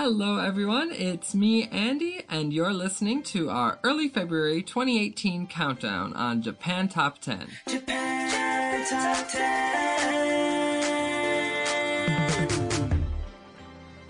Hello, everyone. It's me, Andy, and you're listening to our early February 2018 countdown on Japan Top 10. Japan Top 10.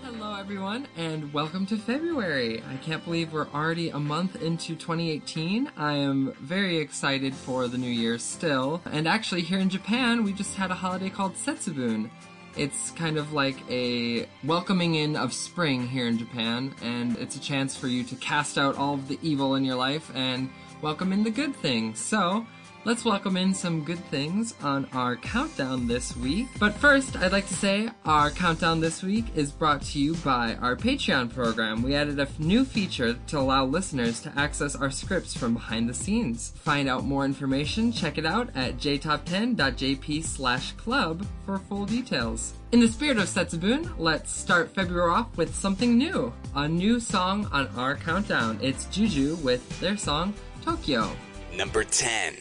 Hello, everyone, and welcome to February. I can't believe we're already a month into 2018. I am very excited for the new year still. And actually, here in Japan, we just had a holiday called Setsubun. It's kind of like a welcoming in of spring here in Japan, and it's a chance for you to cast out all of the evil in your life and welcome in the good things. So, let's welcome in some good things on our countdown this week. But first, I'd like to say our countdown this week is brought to you by our Patreon program. We added a new feature to allow listeners to access our scripts from behind the scenes. Find out more information, check it out at jtop10.jp slash club for full details. In the spirit of Setsubun, let's start February off with something new. A new song on our countdown. It's Juju with their song Tokyo. Number 10.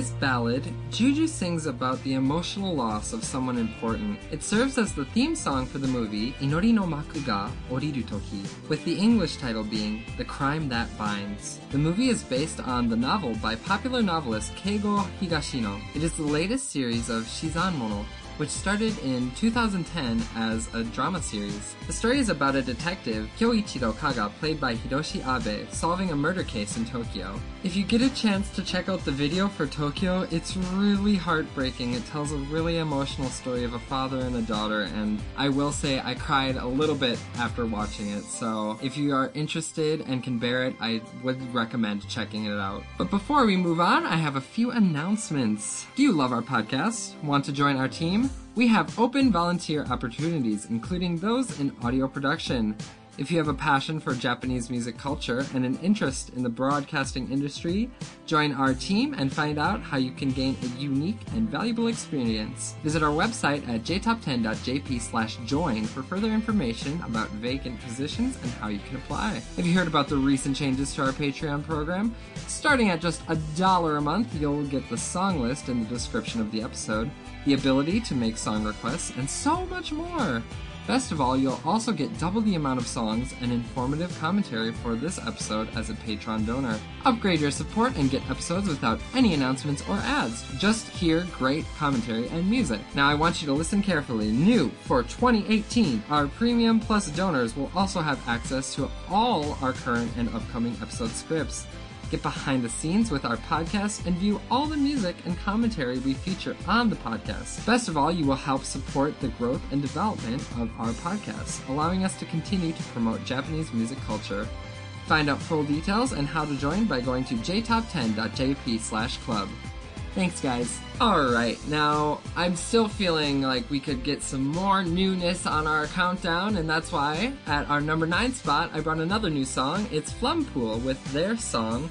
This ballad, Juju sings about the emotional loss of someone important. It serves as the theme song for the movie Inori no Maku ga Oriru Toki, with the English title being The Crime That Binds. The movie is based on the novel by popular novelist Keigo Higashino. It is the latest series of Shinzanmono, which started in 2010 as a drama series. The story is about a detective, Kyoichiro Kaga, played by Hiroshi Abe, solving a murder case in Tokyo. If you get a chance to check out the video for Tokyo, it's really heartbreaking. It tells a really emotional story of a father and a daughter, and I will say I cried a little bit after watching it, so if you are interested and can bear it, I would recommend checking it out. But before we move on, I have a few announcements. Do you love our podcast? Want to join our team? We have open volunteer opportunities, including those in audio production. If you have a passion for Japanese music culture and an interest in the broadcasting industry, join our team and find out how you can gain a unique and valuable experience. Visit our website at jtop10.jp/join for further information about vacant positions and how you can apply. Have you heard about the recent changes to our Patreon program? Starting at just a dollar a month, you'll get the song list in the description of the episode, the ability to make song requests, and so much more. Best of all, you'll also get double the amount of songs and informative commentary for this episode as a Patreon donor. Upgrade your support and get episodes without any announcements or ads. Just hear great commentary and music. Now, I want you to listen carefully. New for 2018, our Premium Plus donors will also have access to all our current and upcoming episode scripts. Get behind the scenes with our podcast, and view all the music and commentary we feature on the podcast. Best of all, you will help support the growth and development of our podcast, allowing us to continue to promote Japanese music culture. Find out full details and how to join by going to jtop10.jp slash club. Thanks, guys. Alright, now I'm still feeling like we could get some more newness on our countdown, and that's why at our number 9 spot I brought another new song. It's Flumpool with their song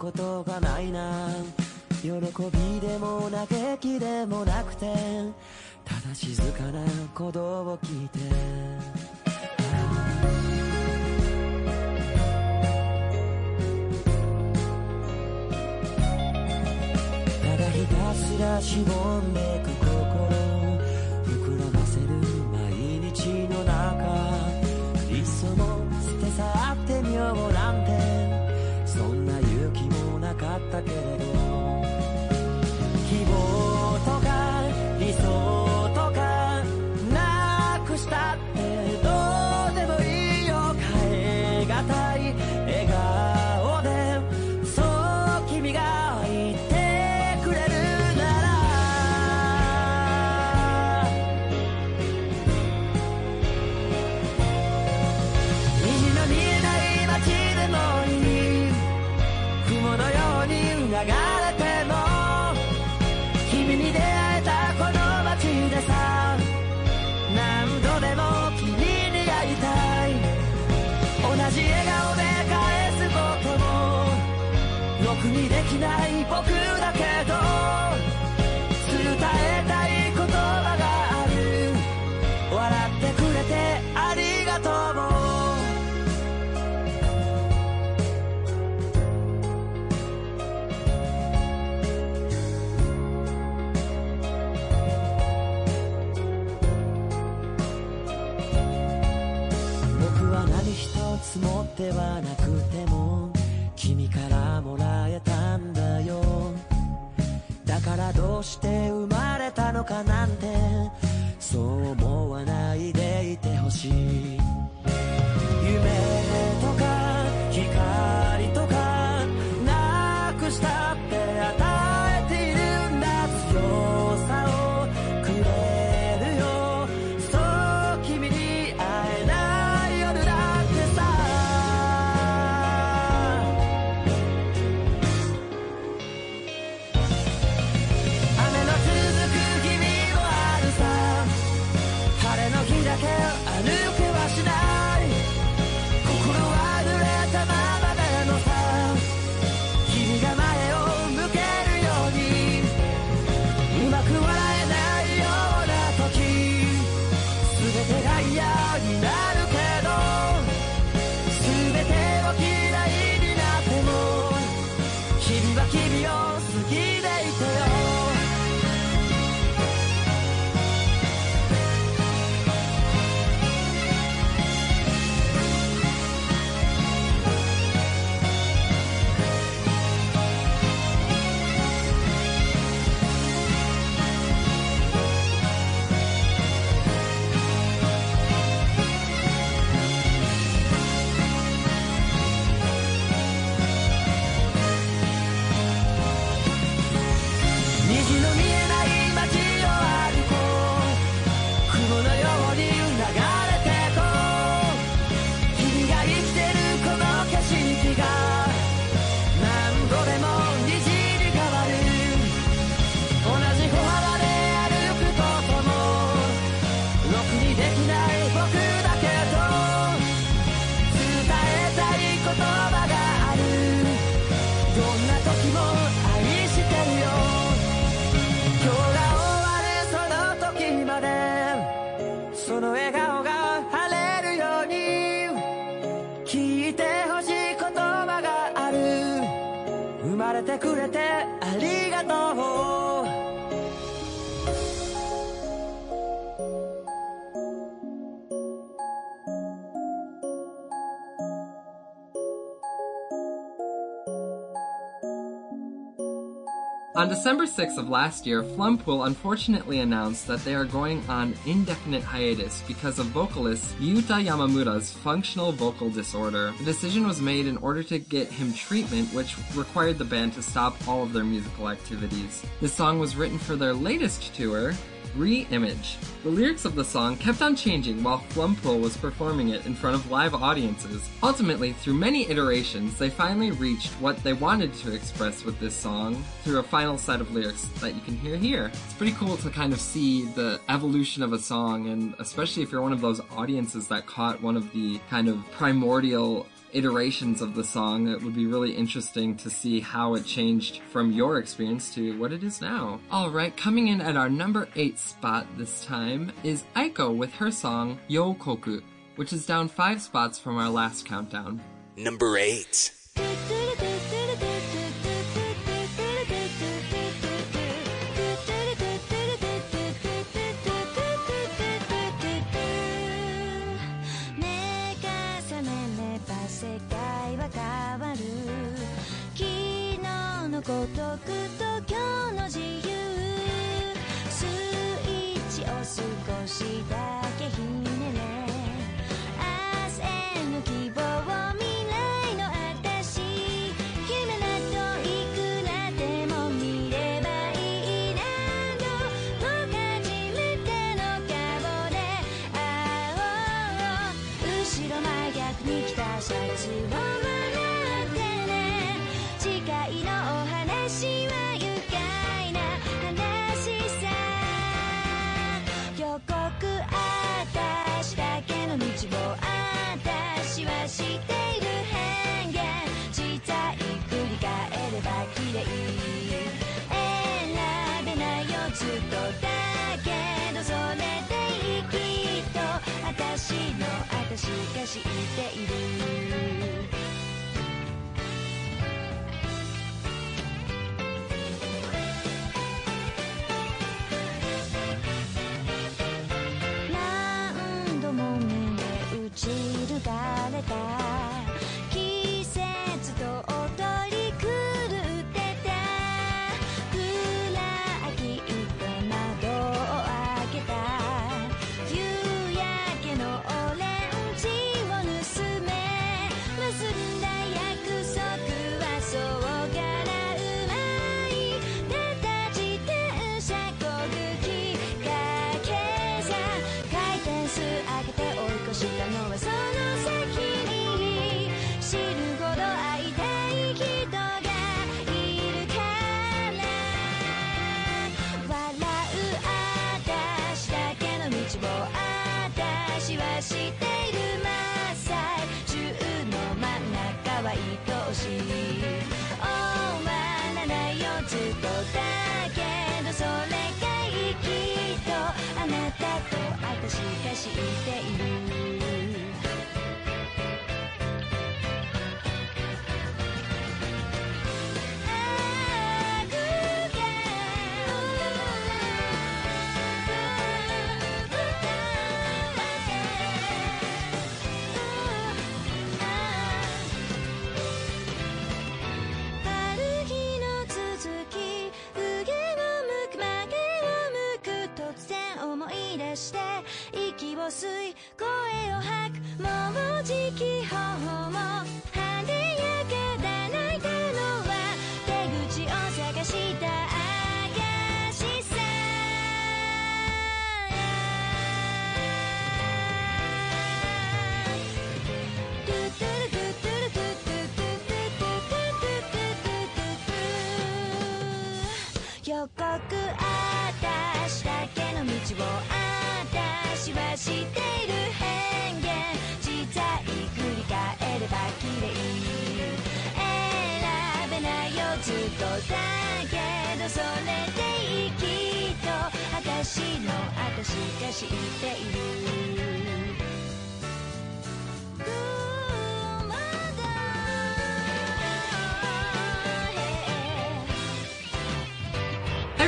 ことがないな。喜びでも嘆きでもなくてただ静かな鼓動を聞いて。ただひたすらしぼんでく心膨らませる毎日の中いっそも捨て去ってみようなんて。もなではなくても君からもらえたんだよ。だからどうして生まれたのかなんてそう思わないでいてほしい。夢とかくれてありがとう。On December 6th of last year, Flumpool unfortunately announced that they are going on indefinite hiatus because of vocalist Ryuta Yamamura's functional vocal disorder. The decision was made in order to get him treatment, which required the band to stop all of their musical activities. This song was written for their latest tour, Re-Image. The lyrics of the song kept on changing while Flumpool was performing it in front of live audiences. Ultimately, through many iterations, they finally reached what they wanted to express with this song through a final set of lyrics that you can hear here. It's pretty cool to kind of see the evolution of a song, and especially if you're one of those audiences that caught one of the kind of primordial iterations of the song. It would be really interesting to see how it changed from your experience to what it is now. Alright, coming in at our number 8 spot this time is Aiko with her song Yokoku, which is down 5 spots from our last countdown. Number 8. 孤独と化している何度も胸打ちるがれた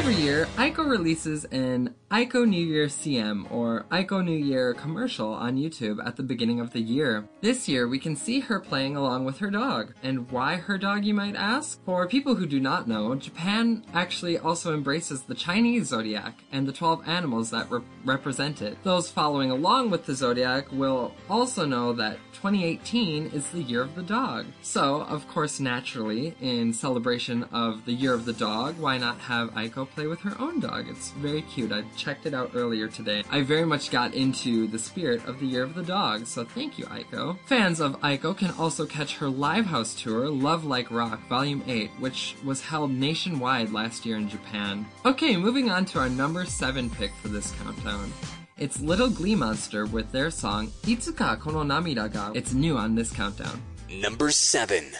Every year, Aiko releases an Aiko New Year CM or Aiko New Year commercial on YouTube at the beginning of the year. This year, we can see her playing along with her dog. And why her dog, you might ask? For people who do not know, Japan actually also embraces the Chinese zodiac and the 12 animals that re- represent it. Those following along with the zodiac will also know that 2018 is the year of the dog. So, of course, naturally, in celebration of the year of the dog, why not have Aiko play with her own dog? It's very cute. I checked it out earlier today. I very much got into the spirit of the Year of the Dog, so thank you, Aiko. Fans of Aiko can also catch her live house tour, Love Like Rock Volume 8, which was held nationwide last year in Japan. Okay, moving on to our number 7 pick for this countdown. It's Little Glee Monster with their song Itsuka Kono Namida ga. It's new on this countdown. Number 7.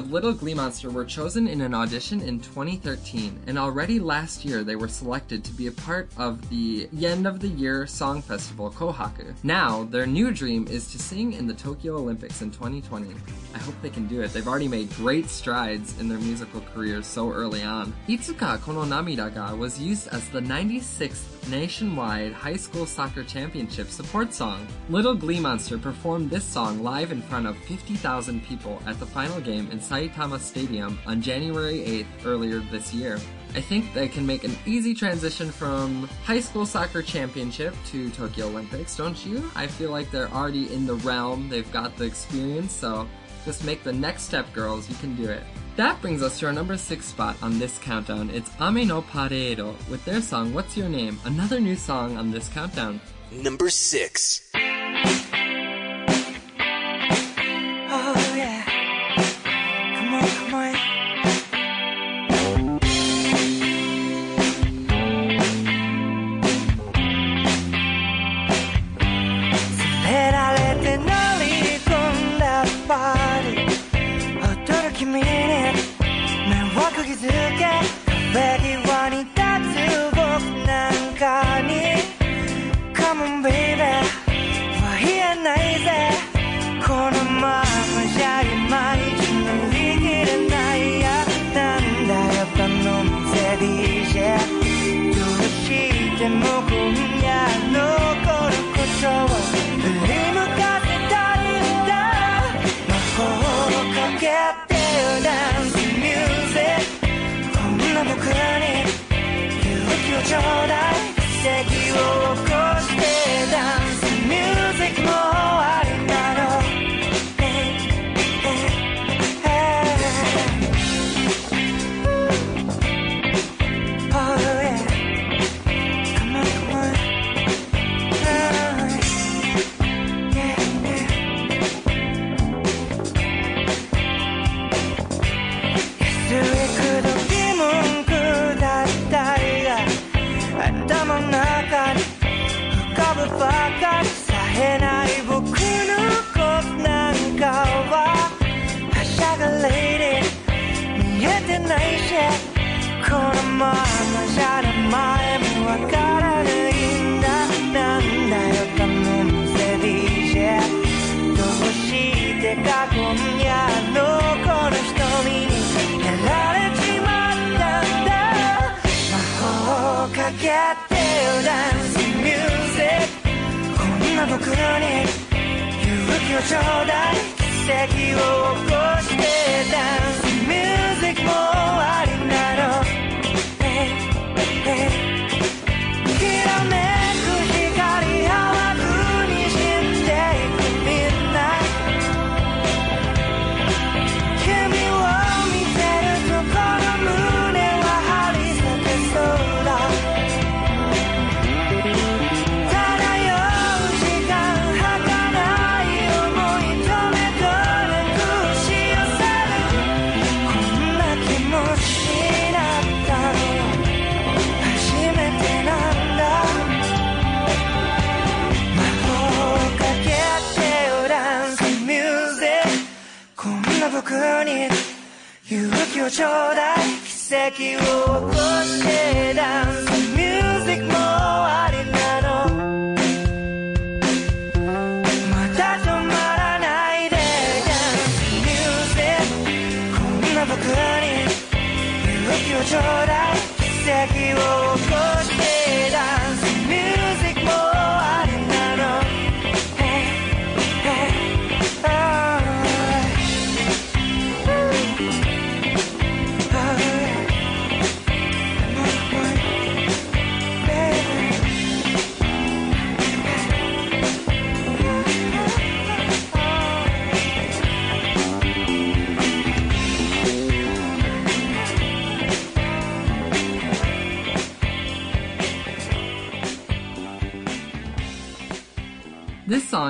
of little Glee Monster were chosen in an audition in 2013, and already last year they were selected to be a part of the end of the year song festival Kohaku. Now, their new dream is to sing in the Tokyo Olympics in 2020. I hope they can do it. They've already made great strides in their musical careers so early on. Itsuka Kono Namida ga was used as the 96th nationwide high school soccer championship support song. Little Glee Monster performed this song live in front of 50,000 people at the final game in Saitama Dallas Stadium on January 8th earlier this year. I think they can make an easy transition from high school soccer championship to Tokyo Olympics, don't you? I feel like they're already in the realm, they've got the experience, so just make the next step, girls, you can do it. That brings us to our number 6 spot on this countdown. It's Ame no Parade with their song What's Your Name, another new song on this countdown. Number 6.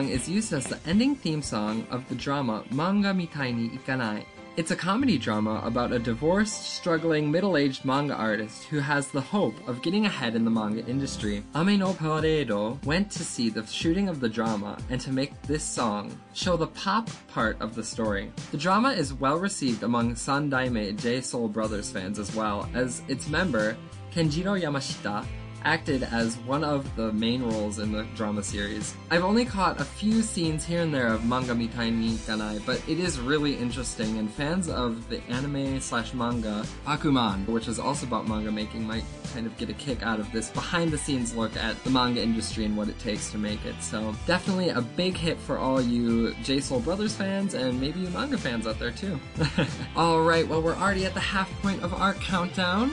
song is used as the ending theme song of the drama Manga Mitai ni Ikanai. It's a comedy drama about a divorced, struggling, middle-aged manga artist who has the hope of getting ahead in the manga industry. Ame no Parade went to see the shooting of the drama and to make this song show the pop part of the story. The drama is well received among Sandaime J Soul Brothers fans as well, as its member, Kenjiro Yamashita, acted as one of the main roles in the drama series. I've only caught a few scenes here and there of Manga Mitai ni Kanai, but it is really interesting, and fans of the anime slash manga Bakuman, which is also about manga making, might kind of get a kick out of this behind the scenes look at the manga industry and what it takes to make it. So definitely a big hit for all you J Soul Brothers fans and maybe you manga fans out there too. Alright, well we're already at the half point of our countdown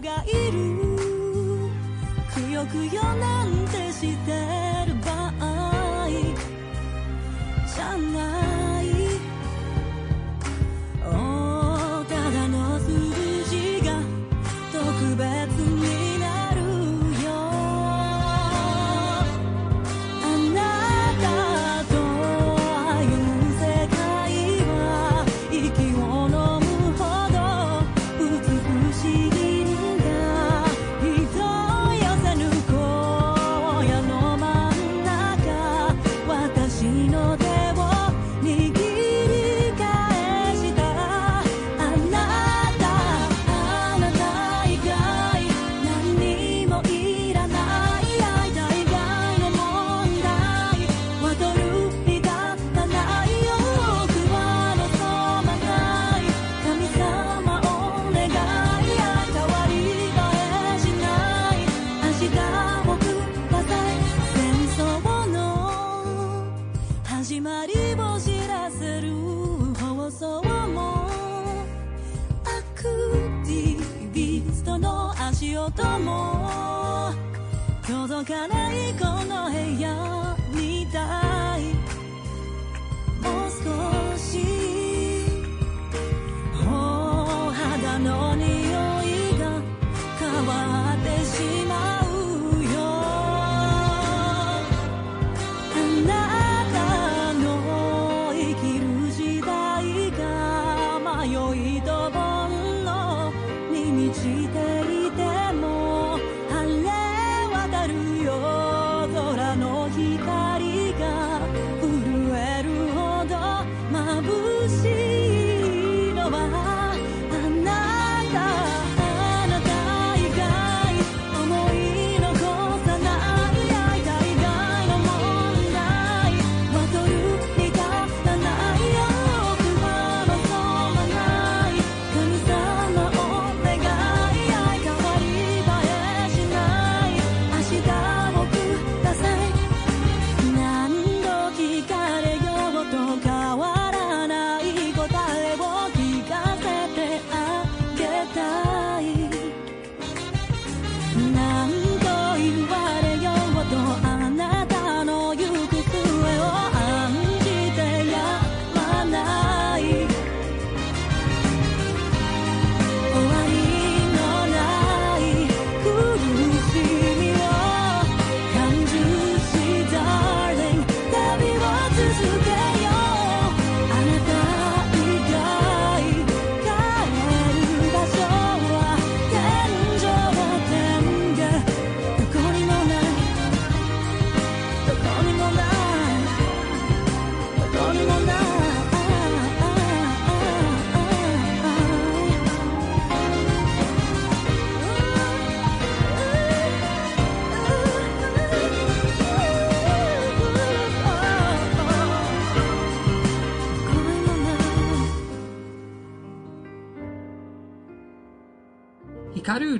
がいる。くよくよなんてしてる場合じゃない。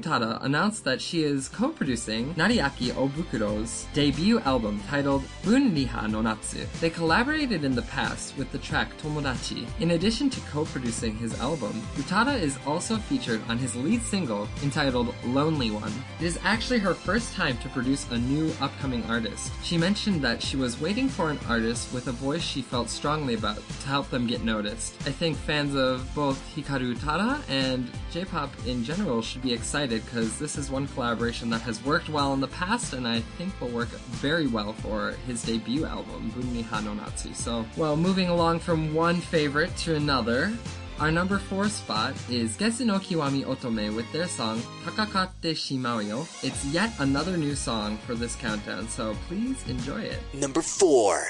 Utada announced that she is co-producing Nariaki Obukuro's debut album titled Bunriha no Natsu. They collaborated in the past with the track Tomodachi. In addition to co-producing his album, Utada is also featured on his lead single entitled Lonely One. It is actually her first time to produce a new upcoming artist. She mentioned that she was waiting for an artist with a voice she felt strongly about to help them get noticed. I think fans of both Hikaru Utada and J-pop in general should be excited because this is one collaboration that has worked well in the past and I think will work very well for his debut album, Bunriha no Natsu. So, well, moving along from one favorite to another, our number four spot is Gesu no Kiwami Otome with their song Tatakatte Shimau yo. It's yet another new song for this countdown, so please enjoy it. Number four.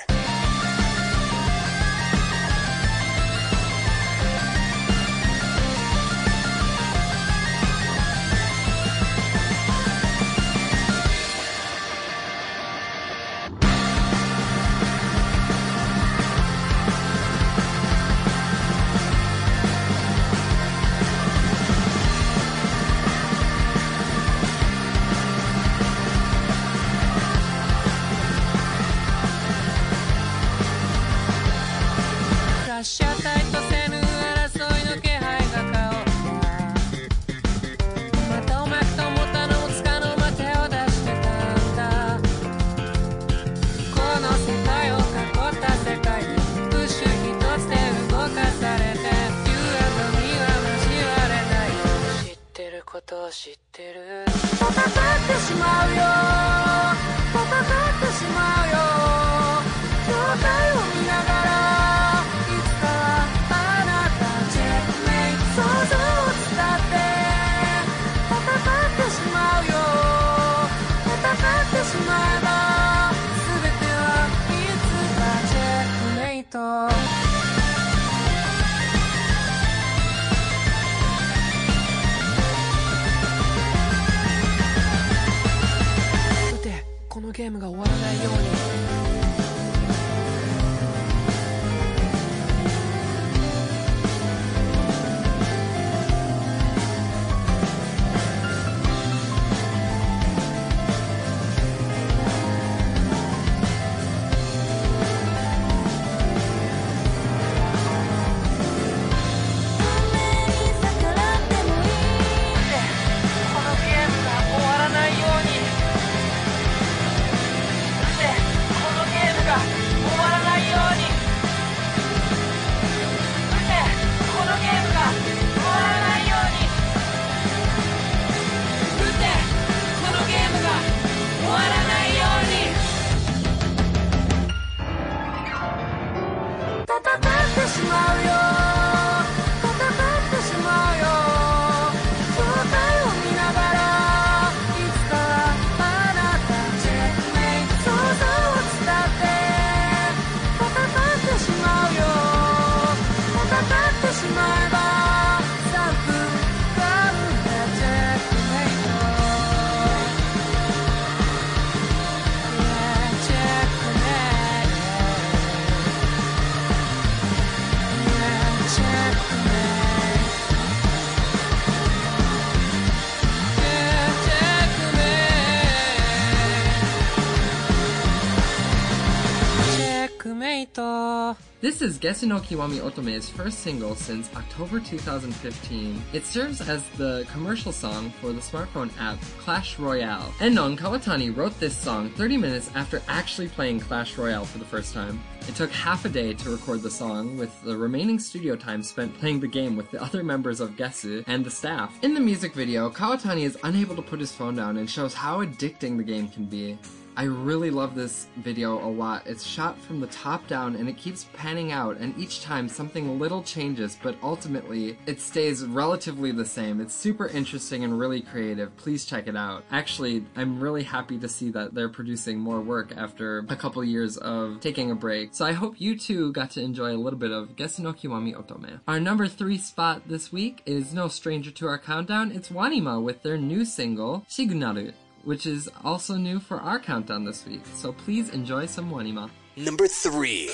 Is Gesu no Kiwami Otome's first single since October 2015. It serves as the commercial song for the smartphone app Clash Royale. Enon Kawatani wrote this song 30 minutes after actually playing Clash Royale for the first time. It took half a day to record the song, with the remaining studio time spent playing the game with the other members of Gesu and the staff. In the music video, Kawatani is unable to put his phone down and shows how addicting the game can be. I really love this video a lot. It's shot from the top down and it keeps panning out, and each time something little changes, but ultimately it stays relatively the same. It's super interesting and really creative. Please check it out. Actually, I'm really happy to see that they're producing more work after a couple years of taking a break. So I hope you too got to enjoy a little bit of Gesu no Kiwami Otome. Our number three spot this week is no stranger to our countdown. It's Wanima with their new single, Shigunaru which is also new for our countdown this week. So please enjoy some Wanima. Number three.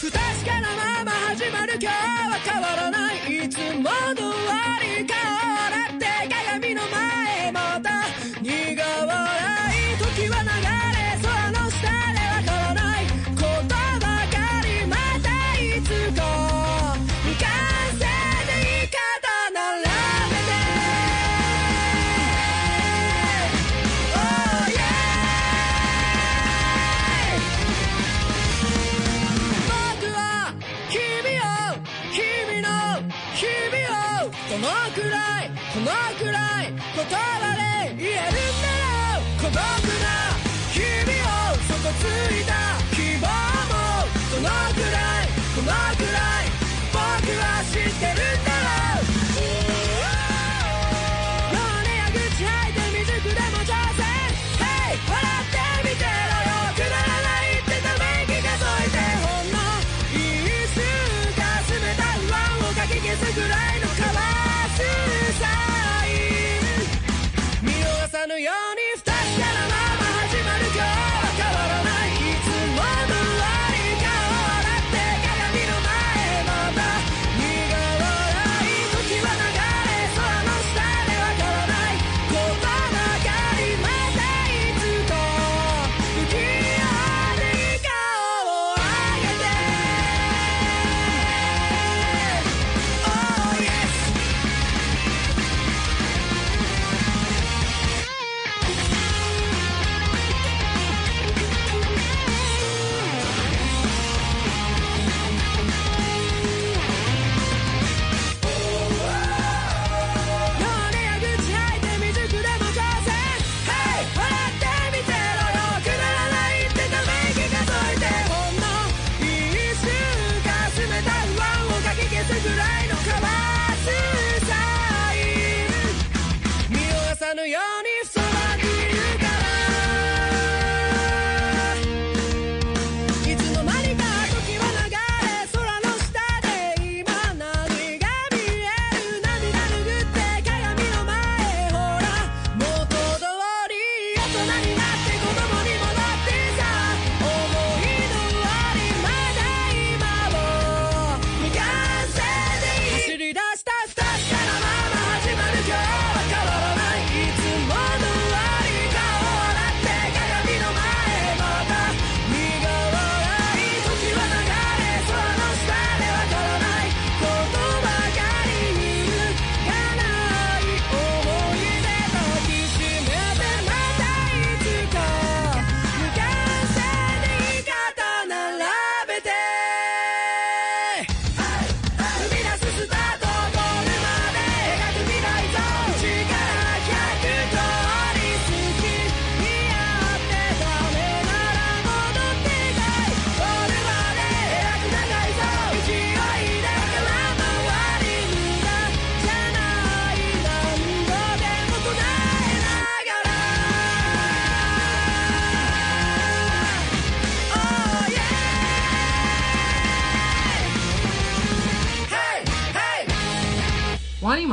不確かなまま始まる今日は変わらないいつもの終わり変わらって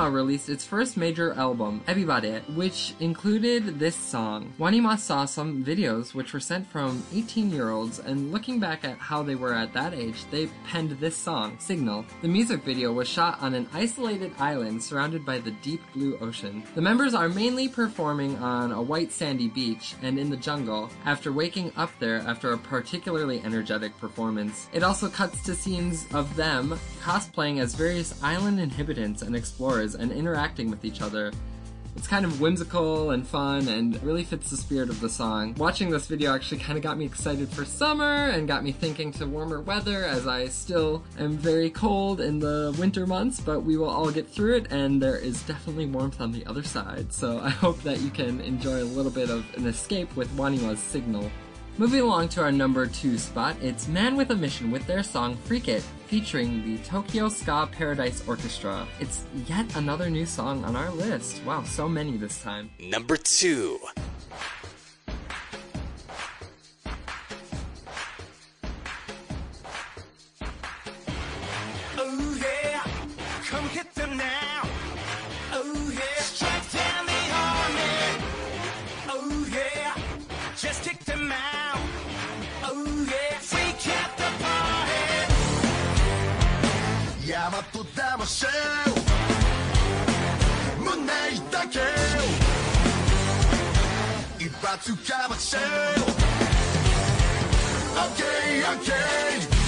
Wanima released its first major album, Ebibare, which included this song. Wanima saw some videos which were sent from 18 year olds, and looking back at how they were at that age, they penned this song, Signal. The music video was shot on an isolated island surrounded by the deep blue ocean. The members are mainly performing on a white sandy beach and in the jungle after waking up there after a particularly energetic performance. It also cuts to scenes of them cosplaying as various island inhabitants and explorers characters and interacting with each other. It's kind of whimsical and fun and really fits the spirit of the song. Watching this video actually kind of got me excited for summer and got me thinking to warmer weather as I still am very cold in the winter months, but we will all get through it and there is definitely warmth on the other side. So I hope that you can enjoy a little bit of an escape with Wanima's Signal. Moving along to our number two spot, it's Man with a Mission with their song Freak It, featuring the Tokyo Ska Paradise Orchestra. It's yet another new song on our list. Wow, so many this time. Number two. ばシェル胸だけ一発かばシェル OK OK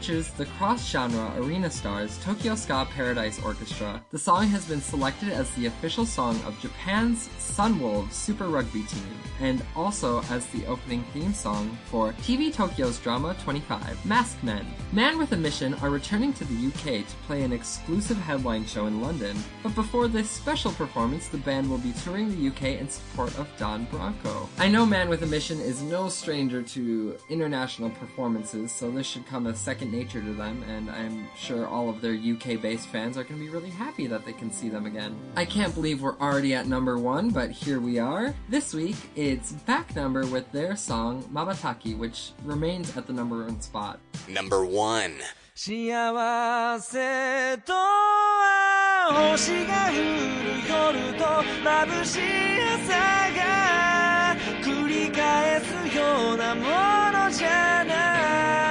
features the cross-genre arena stars Tokyo Ska Paradise Orchestra. The song has been selected as the official song of Japan's Sunwolves Super Rugby team, and also as the opening theme song for TV Tokyo's drama 25, Mask Men. Man with a Mission are returning to the UK to play an exclusive headline show in London, but before this special performance, the band will be touring the UK in support of Don Broco. I know Man with a Mission is no stranger to international performances, so this should come as second nature to them, and I'm sure all of their UK based fans are going to be really happy that they can see them again. I can't believe we're already at number one, but here we are. This week, it's back number with their song Mabataki, which remains at the number one spot. Number one. 幸せとは星が降る夜と眩しい朝が繰り返すようなものじゃな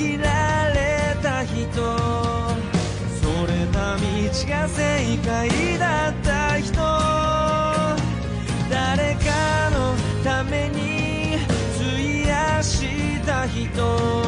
切られた人。それた道が正解だった人。誰かのために費やした人。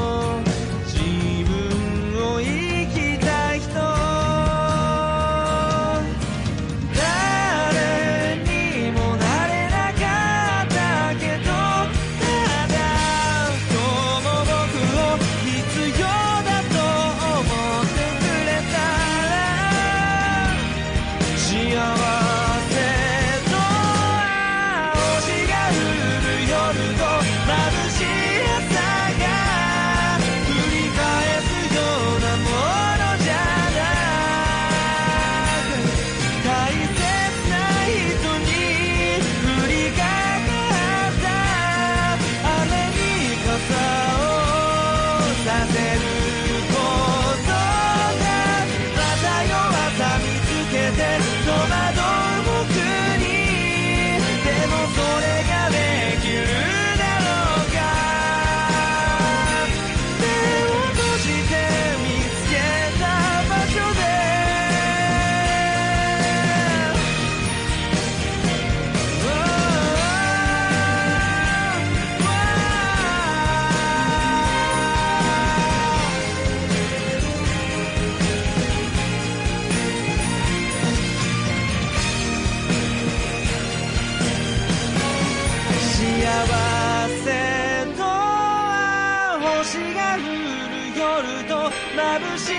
る夜と眩しい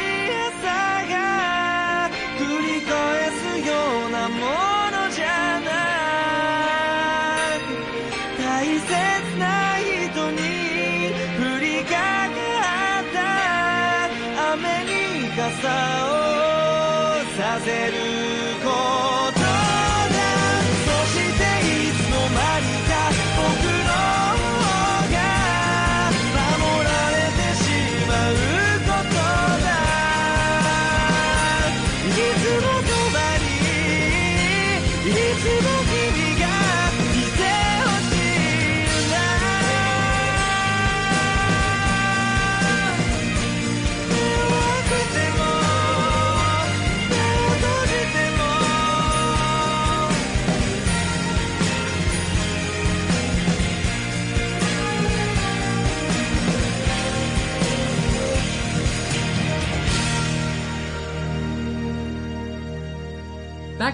朝が繰り返すようなもの。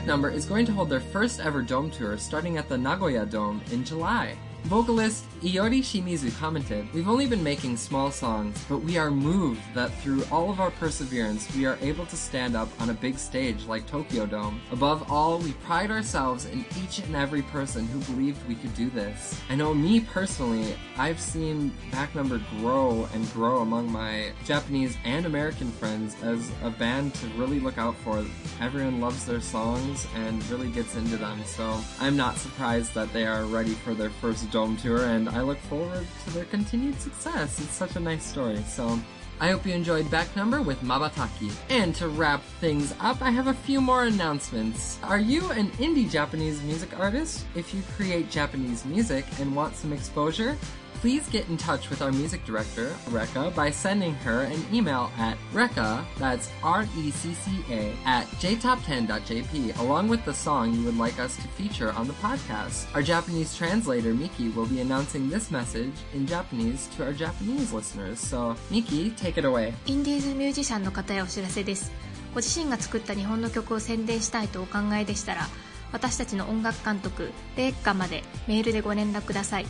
Number is going to hold their first ever dome tour starting at the Nagoya Dome in July. Vocalist Iyori Shimizu commented, We've only been making small songs, but we are moved that through all of our perseverance, we are able to stand up on a big stage like Tokyo Dome. Above all, we pride ourselves in each and every person who believed we could do this. I know me personally, I've seen Back Number grow and grow among my Japanese and American friends as a band to really look out for. Everyone loves their songs and really gets into them, so I'm not surprised that they are ready for their first dome tour, and I look forward to their continued success. It's such a nice story, so I hope you enjoyed Back Number with Mabataki. And to wrap things up, I have a few more announcements. Are you an indie Japanese music artist? If you create Japanese music and want some exposure, please get in touch with our music director, Recca, by sending her an email at Recca, that's R-E-C-C-A, at jtop10.jp, along with the song you would like us to feature on the podcast. Our Japanese translator, Miki, will be announcing this message in Japanese to our Japanese listeners. So, Miki, take it away. インディーズミュージシャンの方へお知らせです。ご自身が作った日本の曲を宣伝したいとお考えでしたら、私たちの音楽監督レイカまでメールでご連絡ください。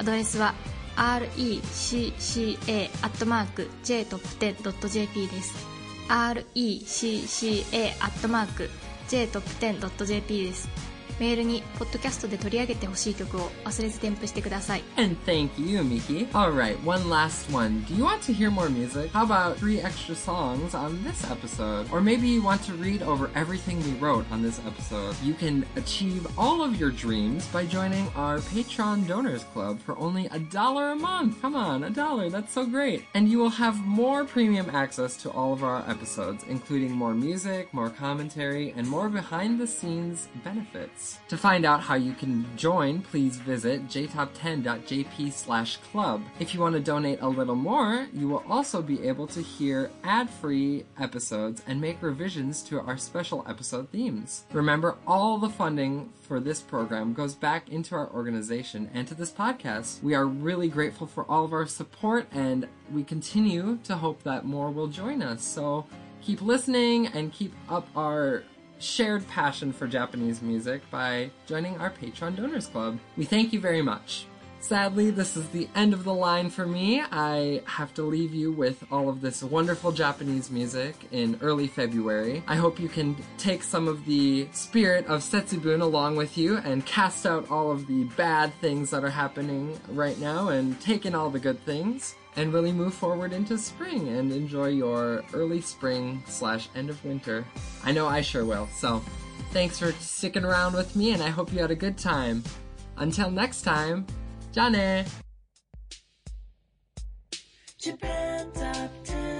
アドレスは recca.jtop10.jp です recca.jtop10.jp ですメールにポッドキャストで取り上げてほしい曲を忘れず添付してください And thank you, Miki. Alright, one last one. Do you want to hear more music? How about three extra songs on this episode? Or maybe you want to read over everything we wrote on this episode. You can achieve all of your dreams by joining our Patreon Donors Club for only a dollar a month. Come on, a dollar. That's so great. And you will have more premium access to all of our episodes, including more music, more commentary, and more behind the scenes benefits. To find out how you can join, please visit jtop10.jp slash club. If you want to donate a little more, you will also be able to hear ad-free episodes and make revisions to our special episode themes. Remember, all the funding for this program goes back into our organization and to this podcast. We are really grateful for all of our support and we continue to hope that more will join us. So keep listening and keep up our shared passion for Japanese music by joining our Patreon Donors Club. We thank you very much. Sadly, this is the end of the line for me. I have to leave you with all of this wonderful Japanese music in early February. I hope you can take some of the spirit of Setsubun along with you and cast out all of the bad things that are happening right now and take in all the good things and really move forward into spring and enjoy your early spring slash end of winter. I know I sure will. So, thanks for sticking around with me, and I hope you had a good time. Until next time, Jane! Japan Top 10,